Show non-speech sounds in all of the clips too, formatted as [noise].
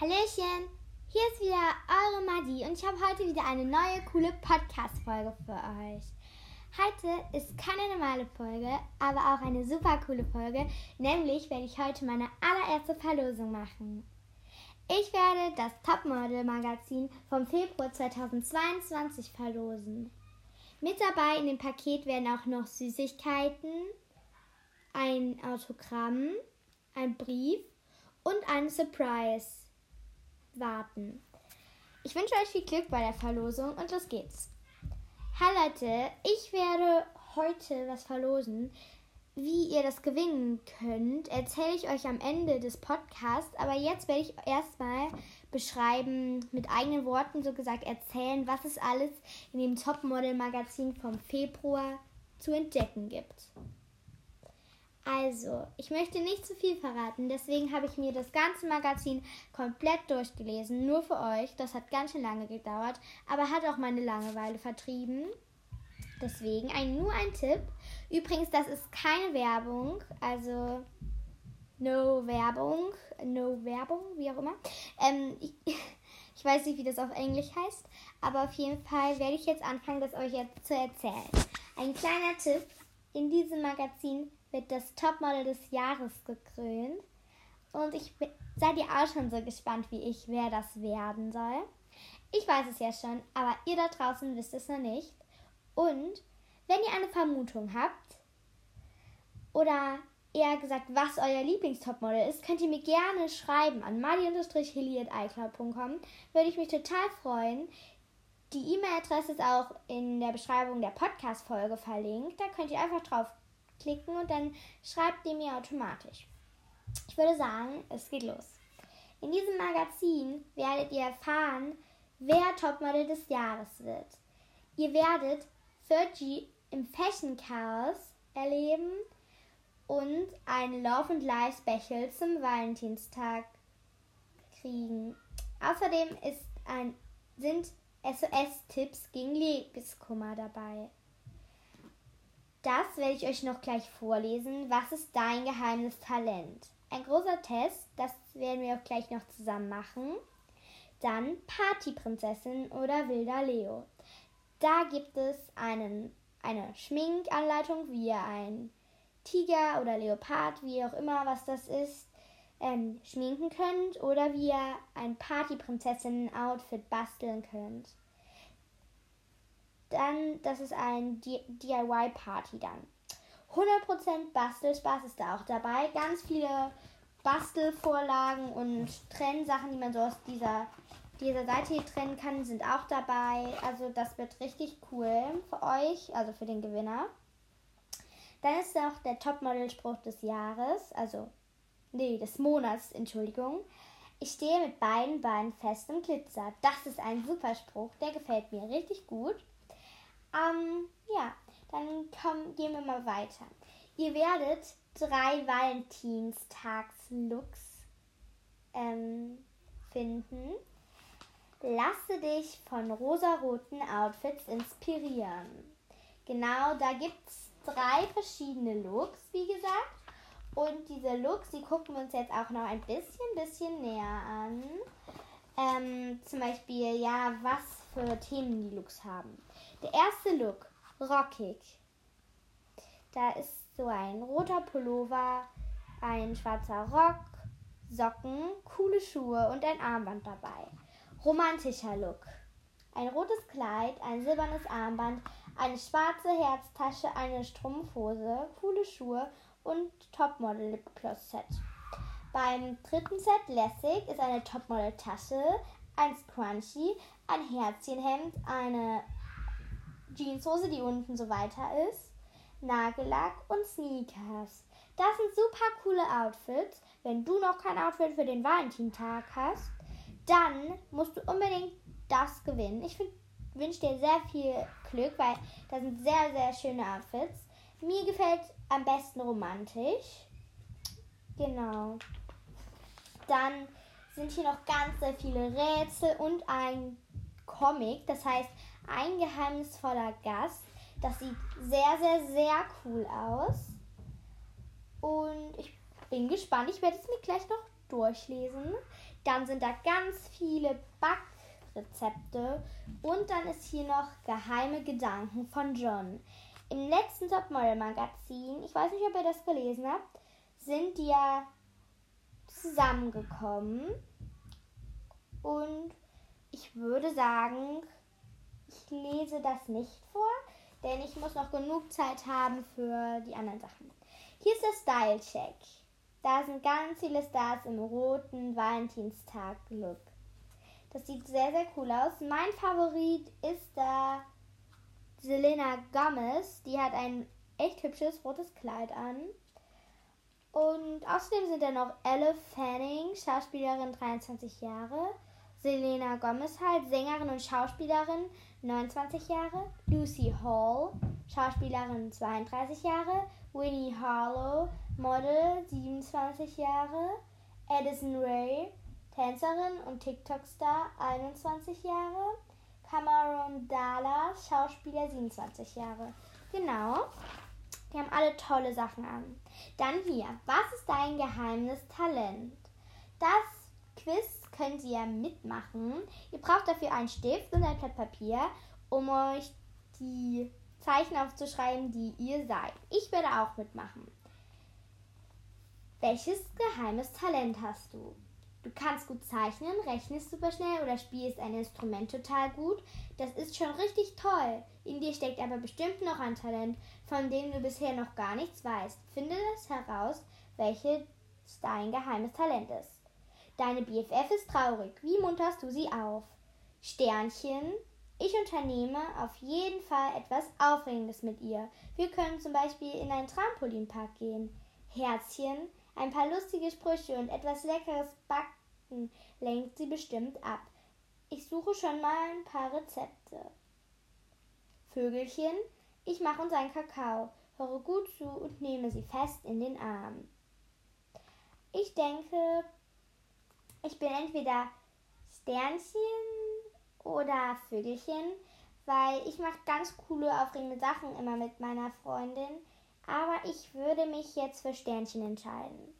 Hallöchen, hier ist wieder eure Madi und ich habe heute wieder eine neue coole Podcast-Folge für euch. Heute ist keine normale Folge, aber auch eine super coole Folge, nämlich werde ich heute meine allererste Verlosung machen. Ich werde das Topmodel-Magazin vom Februar 2022 verlosen. Mit dabei in dem Paket werden auch noch Süßigkeiten, ein Autogramm, ein Brief und ein Surprise warten. Ich wünsche euch viel Glück bei der Verlosung und los geht's. Hi Leute, ich werde heute was verlosen. Wie ihr das gewinnen könnt, erzähle ich euch am Ende des Podcasts. Aber jetzt werde ich erstmal beschreiben, mit eigenen Worten so gesagt erzählen, was es alles in dem Topmodel-Magazin vom Februar zu entdecken gibt. Also, ich möchte nicht zu viel verraten, deswegen habe ich mir das ganze Magazin komplett durchgelesen, nur für euch. Das hat ganz schön lange gedauert, aber hat auch meine Langeweile vertrieben. Deswegen ein, nur ein Tipp. Übrigens, das ist keine Werbung, also no Werbung, no Werbung, wie auch immer. Ähm, ich, [laughs] ich weiß nicht, wie das auf Englisch heißt, aber auf jeden Fall werde ich jetzt anfangen, das euch jetzt zu erzählen. Ein kleiner Tipp: In diesem Magazin wird das Topmodel des Jahres gekrönt. Und ich seid ihr auch schon so gespannt wie ich, wer das werden soll? Ich weiß es ja schon, aber ihr da draußen wisst es noch nicht. Und wenn ihr eine Vermutung habt oder eher gesagt, was euer Lieblingstopmodel ist, könnt ihr mir gerne schreiben an mali-hilly.icloud.com. Würde ich mich total freuen. Die E-Mail-Adresse ist auch in der Beschreibung der Podcast-Folge verlinkt. Da könnt ihr einfach drauf klicken und dann schreibt ihr mir automatisch. Ich würde sagen, es geht los. In diesem Magazin werdet ihr erfahren, wer Topmodel des Jahres wird. Ihr werdet Sergi im Fashion Chaos erleben und ein Love and Life Special zum Valentinstag kriegen. Außerdem ein, sind SOS-Tipps gegen Liebeskummer dabei. Das werde ich euch noch gleich vorlesen. Was ist dein geheimes Talent? Ein großer Test, das werden wir auch gleich noch zusammen machen. Dann Partyprinzessin oder wilder Leo. Da gibt es einen, eine Schminkanleitung, wie ihr ein Tiger oder Leopard, wie auch immer was das ist, ähm, schminken könnt oder wie ihr ein Partyprinzessinnen-Outfit basteln könnt. Dann, das ist ein DIY-Party dann. 100% Bastelspaß ist da auch dabei. Ganz viele Bastelvorlagen und Trennsachen, die man so aus dieser, dieser Seite hier trennen kann, sind auch dabei. Also das wird richtig cool für euch, also für den Gewinner. Dann ist auch der Topmodel-Spruch des Jahres, also nee, des Monats, Entschuldigung. Ich stehe mit beiden Beinen fest im Glitzer. Das ist ein super Spruch, der gefällt mir richtig gut. Ähm, ja, dann komm, gehen wir mal weiter. Ihr werdet drei Valentinstagslooks ähm, finden. Lasse dich von rosaroten Outfits inspirieren. Genau, da gibt es drei verschiedene Looks, wie gesagt. Und diese Looks, die gucken wir uns jetzt auch noch ein bisschen, bisschen näher an. Ähm, zum Beispiel, ja, was für Themen die Looks haben. Der erste Look, rockig. Da ist so ein roter Pullover, ein schwarzer Rock, Socken, coole Schuhe und ein Armband dabei. Romantischer Look. Ein rotes Kleid, ein silbernes Armband, eine schwarze Herztasche, eine Strumpfhose, coole Schuhe und Topmodel Lipgloss Set. Beim dritten Set Lässig ist eine Topmodel Tasche, ein Scrunchie, ein Herzchenhemd, eine Jeanshose, die unten so weiter ist, Nagellack und Sneakers. Das sind super coole Outfits. Wenn du noch kein Outfit für den Valentintag hast, dann musst du unbedingt das gewinnen. Ich wünsche dir sehr viel Glück, weil das sind sehr, sehr schöne Outfits. Mir gefällt am besten romantisch. Genau. Dann sind hier noch ganz sehr viele Rätsel und ein Comic. Das heißt, ein geheimnisvoller Gast. Das sieht sehr, sehr, sehr cool aus. Und ich bin gespannt. Ich werde es mir gleich noch durchlesen. Dann sind da ganz viele Backrezepte und dann ist hier noch geheime Gedanken von John. Im letzten Topmodel Magazin, ich weiß nicht, ob ihr das gelesen habt, sind die ja zusammengekommen und ich würde sagen, ich lese das nicht vor, denn ich muss noch genug Zeit haben für die anderen Sachen. Hier ist der Style Check. Da sind ganz viele Stars im roten Valentinstag-Look. Das sieht sehr, sehr cool aus. Mein Favorit ist da Selena Gomez. Die hat ein echt hübsches rotes Kleid an. Und außerdem sind da noch Elle Fanning, Schauspielerin 23 Jahre. Selena Gomez halt, Sängerin und Schauspielerin 29 Jahre. Lucy Hall, Schauspielerin 32 Jahre. Winnie Harlow, Model 27 Jahre. Addison Ray, Tänzerin und TikTok-Star 21 Jahre. Cameron Dallas, Schauspieler 27 Jahre. Genau. Die haben alle tolle Sachen an. Dann hier. Was ist dein geheimes Talent? Das Quiz könnt ihr mitmachen. Ihr braucht dafür einen Stift und ein Blatt Papier, um euch die Zeichen aufzuschreiben, die ihr seid. Ich werde auch mitmachen. Welches geheimes Talent hast du? Du kannst gut zeichnen, rechnest super schnell oder spielst ein Instrument total gut. Das ist schon richtig toll. In dir steckt aber bestimmt noch ein Talent, von dem du bisher noch gar nichts weißt. Finde das heraus, welches dein geheimes Talent ist. Deine BFF ist traurig. Wie munterst du sie auf? Sternchen. Ich unternehme auf jeden Fall etwas Aufregendes mit ihr. Wir können zum Beispiel in einen Trampolinpark gehen. Herzchen. Ein paar lustige Sprüche und etwas leckeres Backen lenkt sie bestimmt ab. Ich suche schon mal ein paar Rezepte. Vögelchen. Ich mache uns einen Kakao. Höre gut zu und nehme sie fest in den Arm. Ich denke, ich bin entweder Sternchen oder Vögelchen, weil ich mache ganz coole, aufregende Sachen immer mit meiner Freundin. Aber ich würde mich jetzt für Sternchen entscheiden.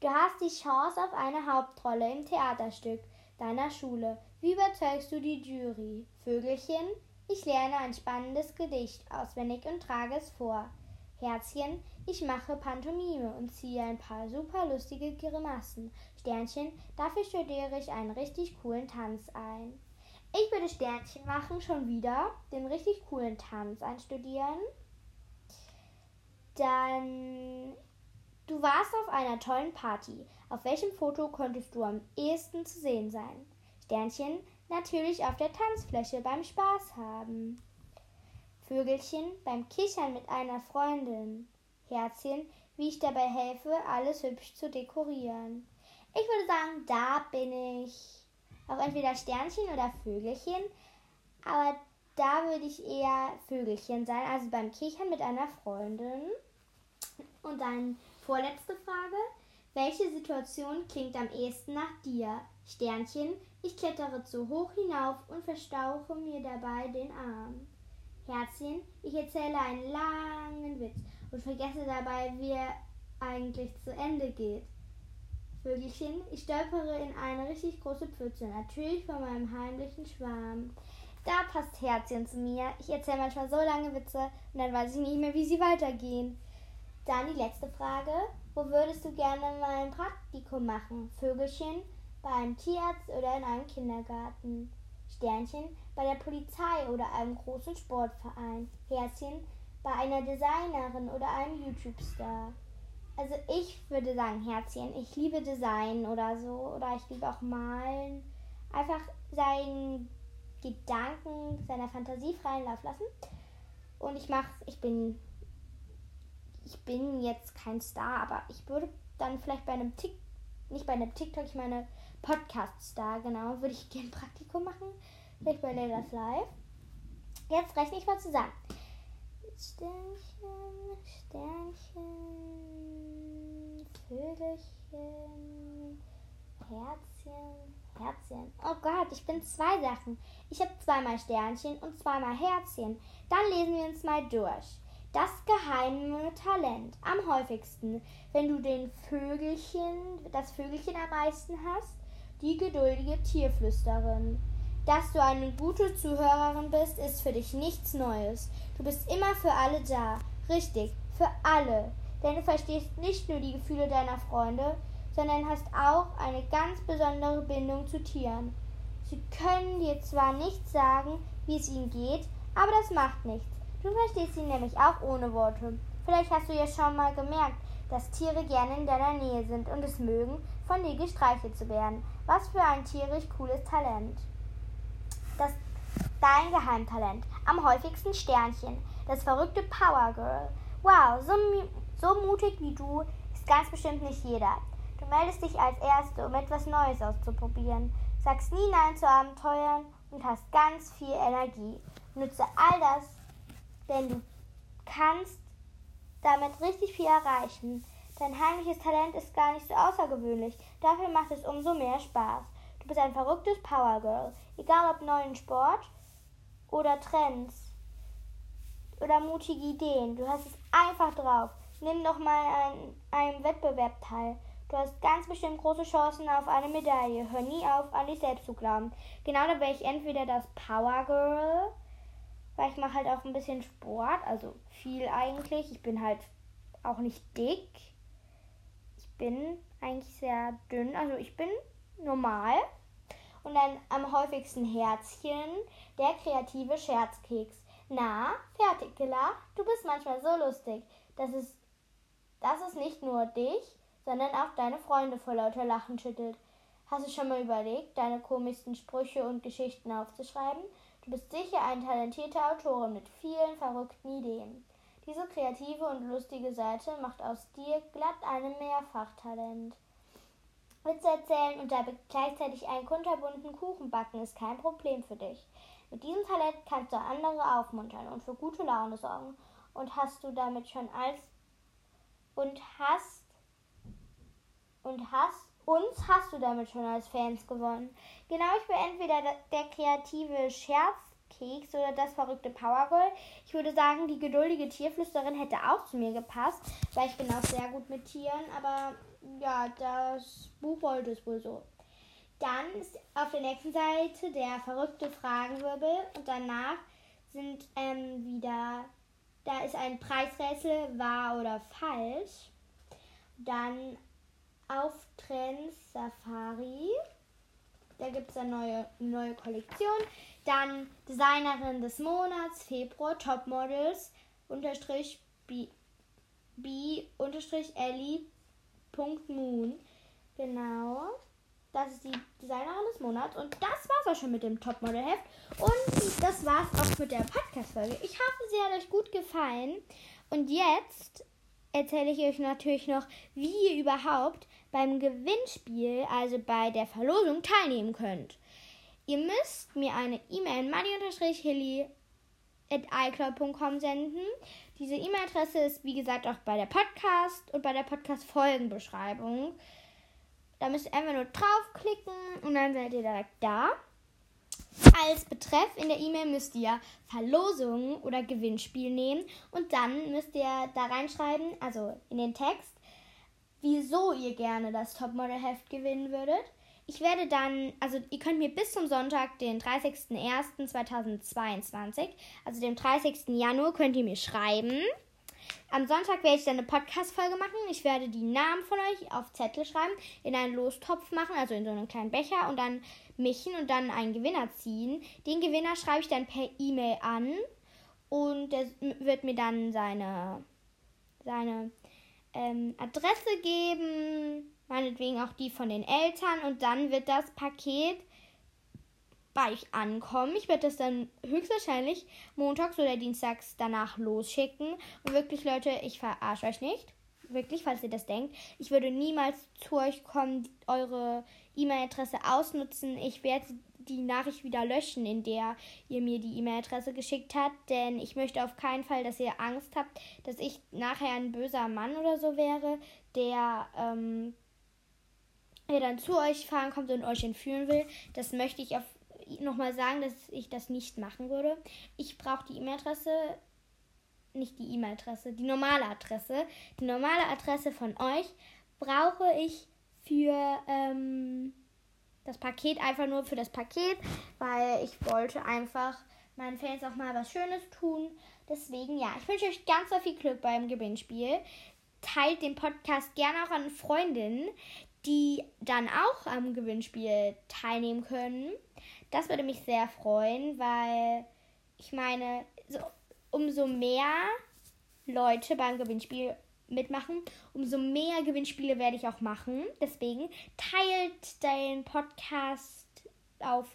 Du hast die Chance auf eine Hauptrolle im Theaterstück deiner Schule. Wie überzeugst du die Jury? Vögelchen, ich lerne ein spannendes Gedicht auswendig und trage es vor. Herzchen, ich mache Pantomime und ziehe ein paar super lustige Grimassen. Sternchen, dafür studiere ich einen richtig coolen Tanz ein. Ich würde Sternchen machen, schon wieder den richtig coolen Tanz einstudieren. Dann, du warst auf einer tollen Party. Auf welchem Foto konntest du am ehesten zu sehen sein? Sternchen, natürlich auf der Tanzfläche beim Spaß haben. Vögelchen beim Kichern mit einer Freundin. Herzchen, wie ich dabei helfe, alles hübsch zu dekorieren. Ich würde sagen, da bin ich auch entweder Sternchen oder Vögelchen. Aber da würde ich eher Vögelchen sein, also beim Kichern mit einer Freundin. Und dann vorletzte Frage. Welche Situation klingt am ehesten nach dir? Sternchen, ich klettere zu hoch hinauf und verstauche mir dabei den Arm. Herzchen, ich erzähle einen langen Witz und vergesse dabei, wie er eigentlich zu Ende geht. Vögelchen, ich stolpere in eine richtig große Pfütze, natürlich von meinem heimlichen Schwarm. Da passt Herzchen zu mir. Ich erzähle manchmal so lange Witze und dann weiß ich nicht mehr, wie sie weitergehen. Dann die letzte Frage. Wo würdest du gerne mal ein Praktikum machen? Vögelchen, bei einem Tierarzt oder in einem Kindergarten? Sternchen, bei der Polizei oder einem großen Sportverein. Herzchen, bei einer Designerin oder einem YouTube-Star. Also ich würde sagen Herzchen. Ich liebe Design oder so. Oder ich liebe auch Malen. Einfach seinen Gedanken, seiner Fantasie freien Lauf lassen. Und ich mache, ich bin, ich bin jetzt kein Star, aber ich würde dann vielleicht bei einem Tick, nicht bei einem TikTok, ich meine Podcast-Star, genau, würde ich [laughs] gerne Praktikum machen. Vielleicht bei Lelas Live. Jetzt rechne ich mal zusammen. Sternchen, Sternchen, Vögelchen, Herzchen, Herzchen. Oh Gott, ich bin zwei Sachen. Ich habe zweimal Sternchen und zweimal Herzchen. Dann lesen wir uns mal durch. Das geheime Talent. Am häufigsten, wenn du den Vögelchen, das Vögelchen am meisten hast, die geduldige Tierflüsterin. Dass du eine gute Zuhörerin bist, ist für dich nichts Neues. Du bist immer für alle da. Richtig, für alle. Denn du verstehst nicht nur die Gefühle deiner Freunde, sondern hast auch eine ganz besondere Bindung zu Tieren. Sie können dir zwar nicht sagen, wie es ihnen geht, aber das macht nichts. Du verstehst sie nämlich auch ohne Worte. Vielleicht hast du ja schon mal gemerkt, dass Tiere gerne in deiner Nähe sind und es mögen, von dir gestreichelt zu werden. Was für ein tierisch cooles Talent. Das dein Geheimtalent. Am häufigsten Sternchen. Das verrückte Power Girl. Wow, so, so mutig wie du ist ganz bestimmt nicht jeder. Du meldest dich als Erste, um etwas Neues auszuprobieren, sagst nie Nein zu Abenteuern und hast ganz viel Energie. Nutze all das, denn du kannst damit richtig viel erreichen. Dein heimliches Talent ist gar nicht so außergewöhnlich. Dafür macht es umso mehr Spaß. Du bist ein verrücktes Power Girl. Egal ob neuen Sport oder Trends oder mutige Ideen. Du hast es einfach drauf. Nimm doch mal an einem Wettbewerb teil. Du hast ganz bestimmt große Chancen auf eine Medaille. Hör nie auf, an dich selbst zu glauben. Genau da wäre ich entweder das Power Girl, weil ich mache halt auch ein bisschen Sport, also viel eigentlich. Ich bin halt auch nicht dick bin eigentlich sehr dünn. Also ich bin normal. Und dann am häufigsten Herzchen, der kreative Scherzkeks. Na, fertig gelacht? Du bist manchmal so lustig. dass es, dass es nicht nur dich, sondern auch deine Freunde vor lauter Lachen schüttelt. Hast du schon mal überlegt, deine komischsten Sprüche und Geschichten aufzuschreiben? Du bist sicher ein talentierter Autorin mit vielen verrückten Ideen. Diese kreative und lustige Seite macht aus dir glatt ein Mehrfachtalent. Witze erzählen und dabei gleichzeitig einen kunterbunten Kuchen backen ist kein Problem für dich. Mit diesem Talent kannst du andere aufmuntern und für gute Laune sorgen. Und hast du damit schon als und hast und hast uns hast du damit schon als Fans gewonnen. Genau, ich bin entweder der kreative Scherz Keks oder das verrückte Powergirl. Ich würde sagen, die geduldige Tierflüsterin hätte auch zu mir gepasst, weil ich bin auch sehr gut mit Tieren, aber ja, das Buch wollte es wohl so. Dann ist auf der nächsten Seite der verrückte Fragenwirbel und danach sind ähm, wieder, da ist ein Preisrätsel, wahr oder falsch. Dann auf Trends Safari, da gibt es eine neue, neue Kollektion. Dann Designerin des Monats, Februar, Topmodels, unterstrich B, B unterstrich Ellie, Punkt Moon. Genau. Das ist die Designerin des Monats. Und das war's auch schon mit dem Topmodel-Heft. Und das war's auch mit der Podcast-Folge. Ich hoffe, sie hat euch gut gefallen. Und jetzt erzähle ich euch natürlich noch, wie ihr überhaupt beim Gewinnspiel, also bei der Verlosung, teilnehmen könnt. Ihr müsst mir eine E-Mail money-hilly at icloud.com senden. Diese E-Mail-Adresse ist wie gesagt auch bei der Podcast und bei der Podcast-Folgenbeschreibung. Da müsst ihr einfach nur draufklicken und dann seid ihr direkt da. Als Betreff in der E-Mail müsst ihr Verlosung oder Gewinnspiel nehmen und dann müsst ihr da reinschreiben, also in den Text, wieso ihr gerne das Topmodel-Heft gewinnen würdet. Ich werde dann, also ihr könnt mir bis zum Sonntag, den 30.01.2022, also dem 30. Januar, könnt ihr mir schreiben. Am Sonntag werde ich dann eine Podcast-Folge machen. Ich werde die Namen von euch auf Zettel schreiben, in einen Lostopf machen, also in so einen kleinen Becher und dann mischen und dann einen Gewinner ziehen. Den Gewinner schreibe ich dann per E-Mail an und der wird mir dann seine, seine ähm, Adresse geben, meinetwegen auch die von den Eltern und dann wird das Paket bei euch ankommen. Ich werde das dann höchstwahrscheinlich montags oder dienstags danach losschicken. Und wirklich, Leute, ich verarsche euch nicht. Wirklich, falls ihr das denkt. Ich würde niemals zu euch kommen, eure E-Mail-Adresse ausnutzen. Ich werde die Nachricht wieder löschen, in der ihr mir die E-Mail-Adresse geschickt habt. Denn ich möchte auf keinen Fall, dass ihr Angst habt, dass ich nachher ein böser Mann oder so wäre, der ähm, der dann zu euch fahren kommt und euch entführen will. Das möchte ich auf nochmal sagen, dass ich das nicht machen würde. Ich brauche die E-Mail-Adresse nicht die E-Mail-Adresse, die normale Adresse. Die normale Adresse von euch brauche ich für ähm, das Paket, einfach nur für das Paket, weil ich wollte einfach meinen Fans auch mal was Schönes tun. Deswegen, ja, ich wünsche euch ganz viel Glück beim Gewinnspiel. Teilt den Podcast gerne auch an Freundinnen, die dann auch am Gewinnspiel teilnehmen können. Das würde mich sehr freuen, weil ich meine, so, umso mehr Leute beim Gewinnspiel mitmachen, umso mehr Gewinnspiele werde ich auch machen. Deswegen teilt den Podcast auf,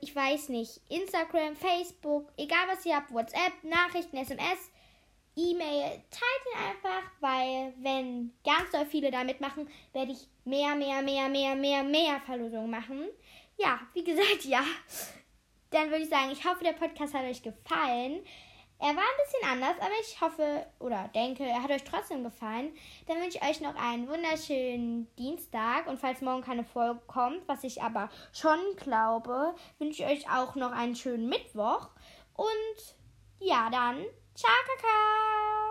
ich weiß nicht, Instagram, Facebook, egal was ihr habt, WhatsApp, Nachrichten, SMS, E-Mail, teilt ihn einfach, weil wenn ganz so viele da mitmachen, werde ich mehr, mehr, mehr, mehr, mehr, mehr Verlosungen machen. Ja, wie gesagt, ja. Dann würde ich sagen, ich hoffe, der Podcast hat euch gefallen. Er war ein bisschen anders, aber ich hoffe oder denke, er hat euch trotzdem gefallen. Dann wünsche ich euch noch einen wunderschönen Dienstag. Und falls morgen keine Folge kommt, was ich aber schon glaube, wünsche ich euch auch noch einen schönen Mittwoch. Und ja, dann, Ciao, Kakao!